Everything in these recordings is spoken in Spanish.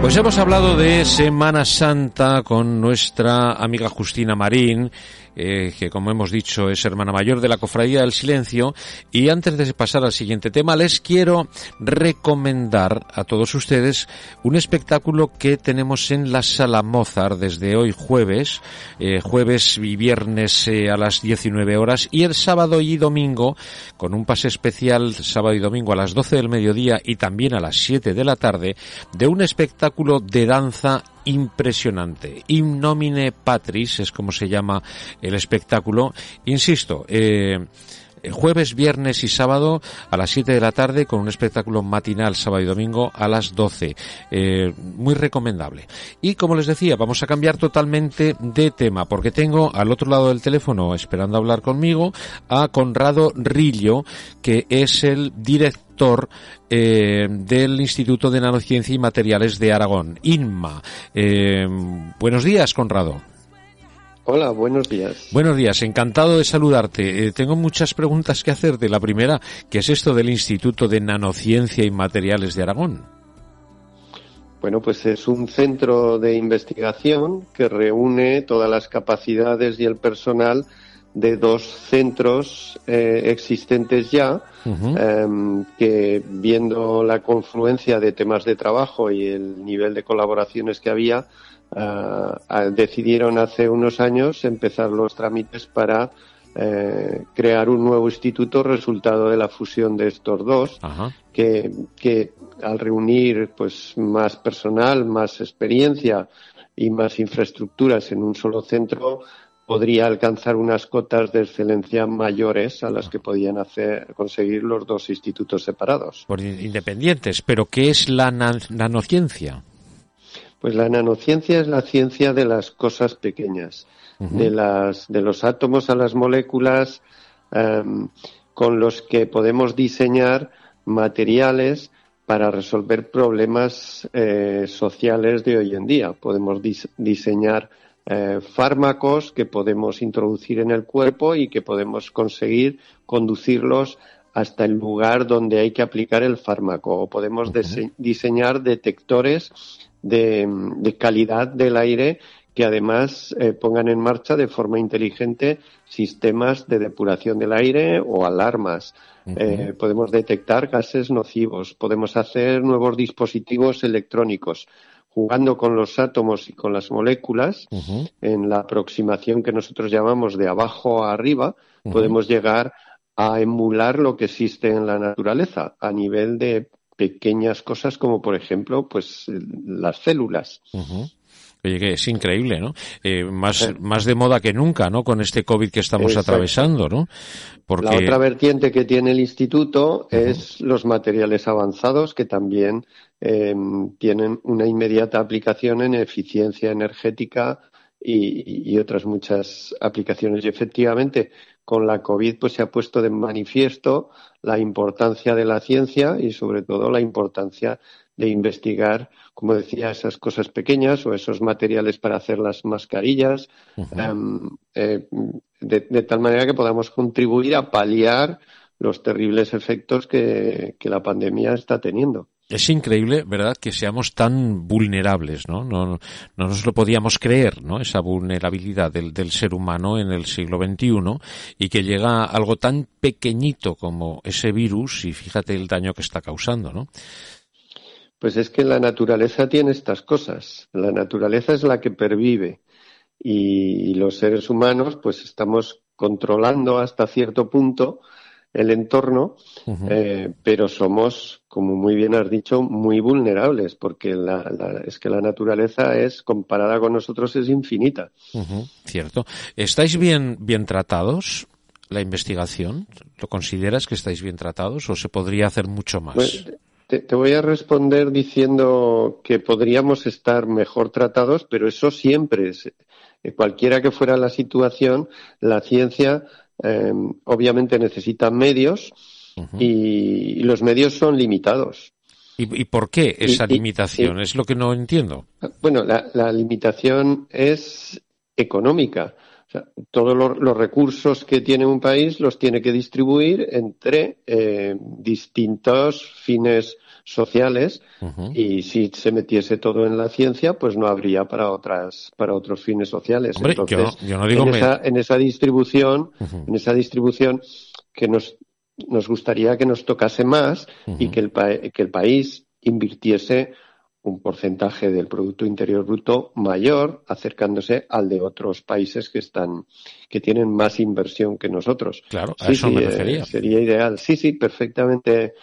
Pues hemos hablado de Semana Santa con nuestra amiga Justina Marín eh, que como hemos dicho es hermana mayor de la Cofradía del Silencio. Y antes de pasar al siguiente tema, les quiero recomendar a todos ustedes un espectáculo que tenemos en la Sala Mozart desde hoy jueves, eh, jueves y viernes eh, a las 19 horas y el sábado y domingo con un pase especial sábado y domingo a las 12 del mediodía y también a las 7 de la tarde de un espectáculo de danza impresionante. Innomine Patris es como se llama el espectáculo. Insisto, eh, jueves, viernes y sábado a las 7 de la tarde con un espectáculo matinal sábado y domingo a las 12. Eh, muy recomendable. Y como les decía, vamos a cambiar totalmente de tema porque tengo al otro lado del teléfono esperando hablar conmigo a Conrado Rillo, que es el director eh, del Instituto de Nanociencia y Materiales de Aragón, INMA. Eh, buenos días, Conrado. Hola, buenos días. Buenos días, encantado de saludarte. Eh, tengo muchas preguntas que hacerte. La primera, ¿qué es esto del Instituto de Nanociencia y Materiales de Aragón? Bueno, pues es un centro de investigación que reúne todas las capacidades y el personal de dos centros eh, existentes ya, em, que viendo la confluencia de temas de trabajo y el nivel de colaboraciones que había, eh, decidieron hace unos años empezar los trámites para eh, crear un nuevo instituto resultado de la fusión de estos dos, que, que al reunir pues más personal, más experiencia y más infraestructuras en un solo centro, podría alcanzar unas cotas de excelencia mayores a las que podían hacer, conseguir los dos institutos separados. Por independientes, pero ¿qué es la nanociencia? Pues la nanociencia es la ciencia de las cosas pequeñas, de, las, de los átomos a las moléculas, em, con los que podemos diseñar materiales para resolver problemas eh, sociales de hoy en día. Podemos diseñar eh, fármacos que podemos introducir en el cuerpo y que podemos conseguir conducirlos hasta el lugar donde hay que aplicar el fármaco. O podemos diseñar detectores de, calidad del aire que además eh, pongan en marcha de forma inteligente sistemas de depuración del aire o alarmas. Eh, podemos detectar gases nocivos, podemos hacer nuevos dispositivos electrónicos jugando con los átomos y con las moléculas, en la aproximación que nosotros llamamos de abajo a arriba, podemos llegar a emular lo que existe en la naturaleza a nivel de pequeñas cosas como por ejemplo pues las células. Oye, que es increíble, ¿no? Eh, más, más de moda que nunca, ¿no? Con este COVID que estamos atravesando, ¿no? Porque... La otra vertiente que tiene el instituto es los materiales avanzados que también em, tienen una inmediata aplicación en eficiencia energética y, y, otras muchas aplicaciones. Y efectivamente, con la COVID pues se ha puesto de manifiesto la importancia de la ciencia y sobre todo la importancia de investigar, como decía, esas cosas pequeñas o esos materiales para hacer las mascarillas, em, eh, de, tal manera que podamos contribuir a paliar los terribles efectos que, la pandemia está teniendo. Es increíble, ¿verdad?, que seamos tan vulnerables, ¿no? No, no nos lo podíamos creer, ¿no? Esa vulnerabilidad del, del, ser humano en el siglo XXI y que llega algo tan pequeñito como ese virus y fíjate el daño que está causando, ¿no? Pues es que la naturaleza tiene estas cosas. La naturaleza es la que pervive y, los seres humanos pues estamos controlando hasta cierto punto el entorno, eh, pero somos, como muy bien has dicho, muy vulnerables, porque es que la naturaleza es, comparada con nosotros, es infinita. Cierto. ¿Estáis bien, bien tratados? la investigación? ¿Lo consideras que estáis bien tratados o se podría hacer mucho más? Pues, te, voy a responder diciendo que podríamos estar mejor tratados, pero eso siempre es. Eh, cualquiera que fuera la situación, la ciencia eh, obviamente necesita medios y, los medios son limitados. ¿Y, por qué esa limitación? es lo que no entiendo. Bueno, la limitación es económica todos los, recursos que tiene un país los tiene que distribuir entre eh, distintos fines sociales. Y si se metiese todo en la ciencia, pues no habría para otras para otros fines sociales. Entonces, yo, no digo en, esa, en, esa, distribución, en esa distribución que nos nos gustaría que nos tocase más y que el, que el país invirtiese un porcentaje del Producto Interior Bruto mayor, acercándose al de otros países que están, que tienen más inversión que nosotros. Claro, a eso me refería. Eh, sería ideal. Sí, sí, perfectamente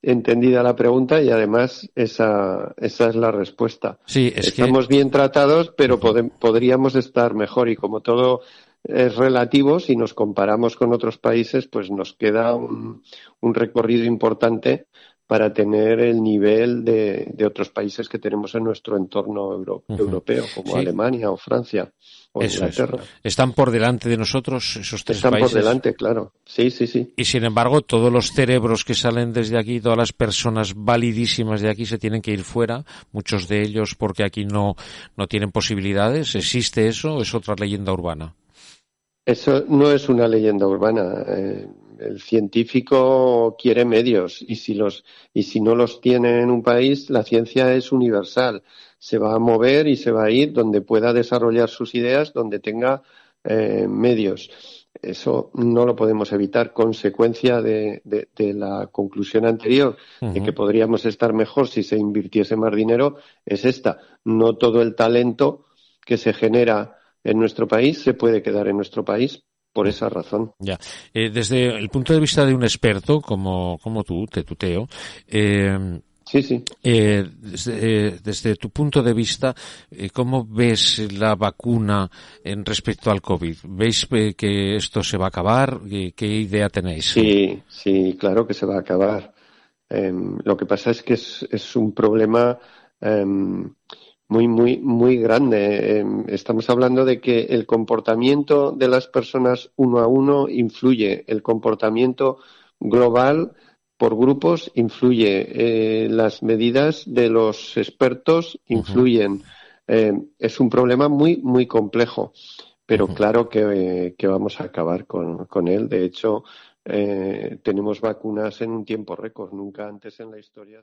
entendida la pregunta y además esa, esa es la respuesta. Sí, Estamos bien tratados, pero podríamos estar mejor y como todo es relativo, si nos comparamos con otros países, pues nos queda un, un recorrido importante para tener el nivel de, de, otros países que tenemos en nuestro entorno europeo, como Alemania o Francia o Inglaterra. Están por delante de nosotros esos tres países. Están por delante, claro. Sí, sí, sí. Y sin embargo, todos los cerebros que salen desde aquí, todas las personas validísimas de aquí se tienen que ir fuera, muchos de ellos porque aquí no, no tienen posibilidades. ¿Existe eso o es otra leyenda urbana? Eso no es una leyenda urbana. Eh, el científico quiere medios y si los y si no los tiene en un país, la ciencia es universal. Se va a mover y se va a ir donde pueda desarrollar sus ideas, donde tenga eh, medios. Eso no lo podemos evitar. Consecuencia de, la conclusión anterior, de que podríamos estar mejor si se invirtiese más dinero, es esta. No todo el talento que se genera en nuestro país se puede quedar en nuestro país por esa razón. Ya. Eh, desde el punto de vista de un experto como, como tú, te tuteo, eh, Sí, sí. Eh, desde, desde, tu punto de vista, ¿cómo ves la vacuna en respecto al COVID? ¿Veis que esto se va a acabar? ¿Qué idea tenéis? Sí, sí, claro que se va a acabar. Em, lo que pasa es que es, es un problema em, muy, muy, muy grande. Em, estamos hablando de que el comportamiento de las personas uno a uno influye, el comportamiento global por grupos influye, eh, las medidas de los expertos influyen. Em, es un problema muy, muy complejo, pero claro que, que, vamos a acabar con, con él. De hecho, eh, tenemos vacunas en un tiempo récord, nunca antes en la historia.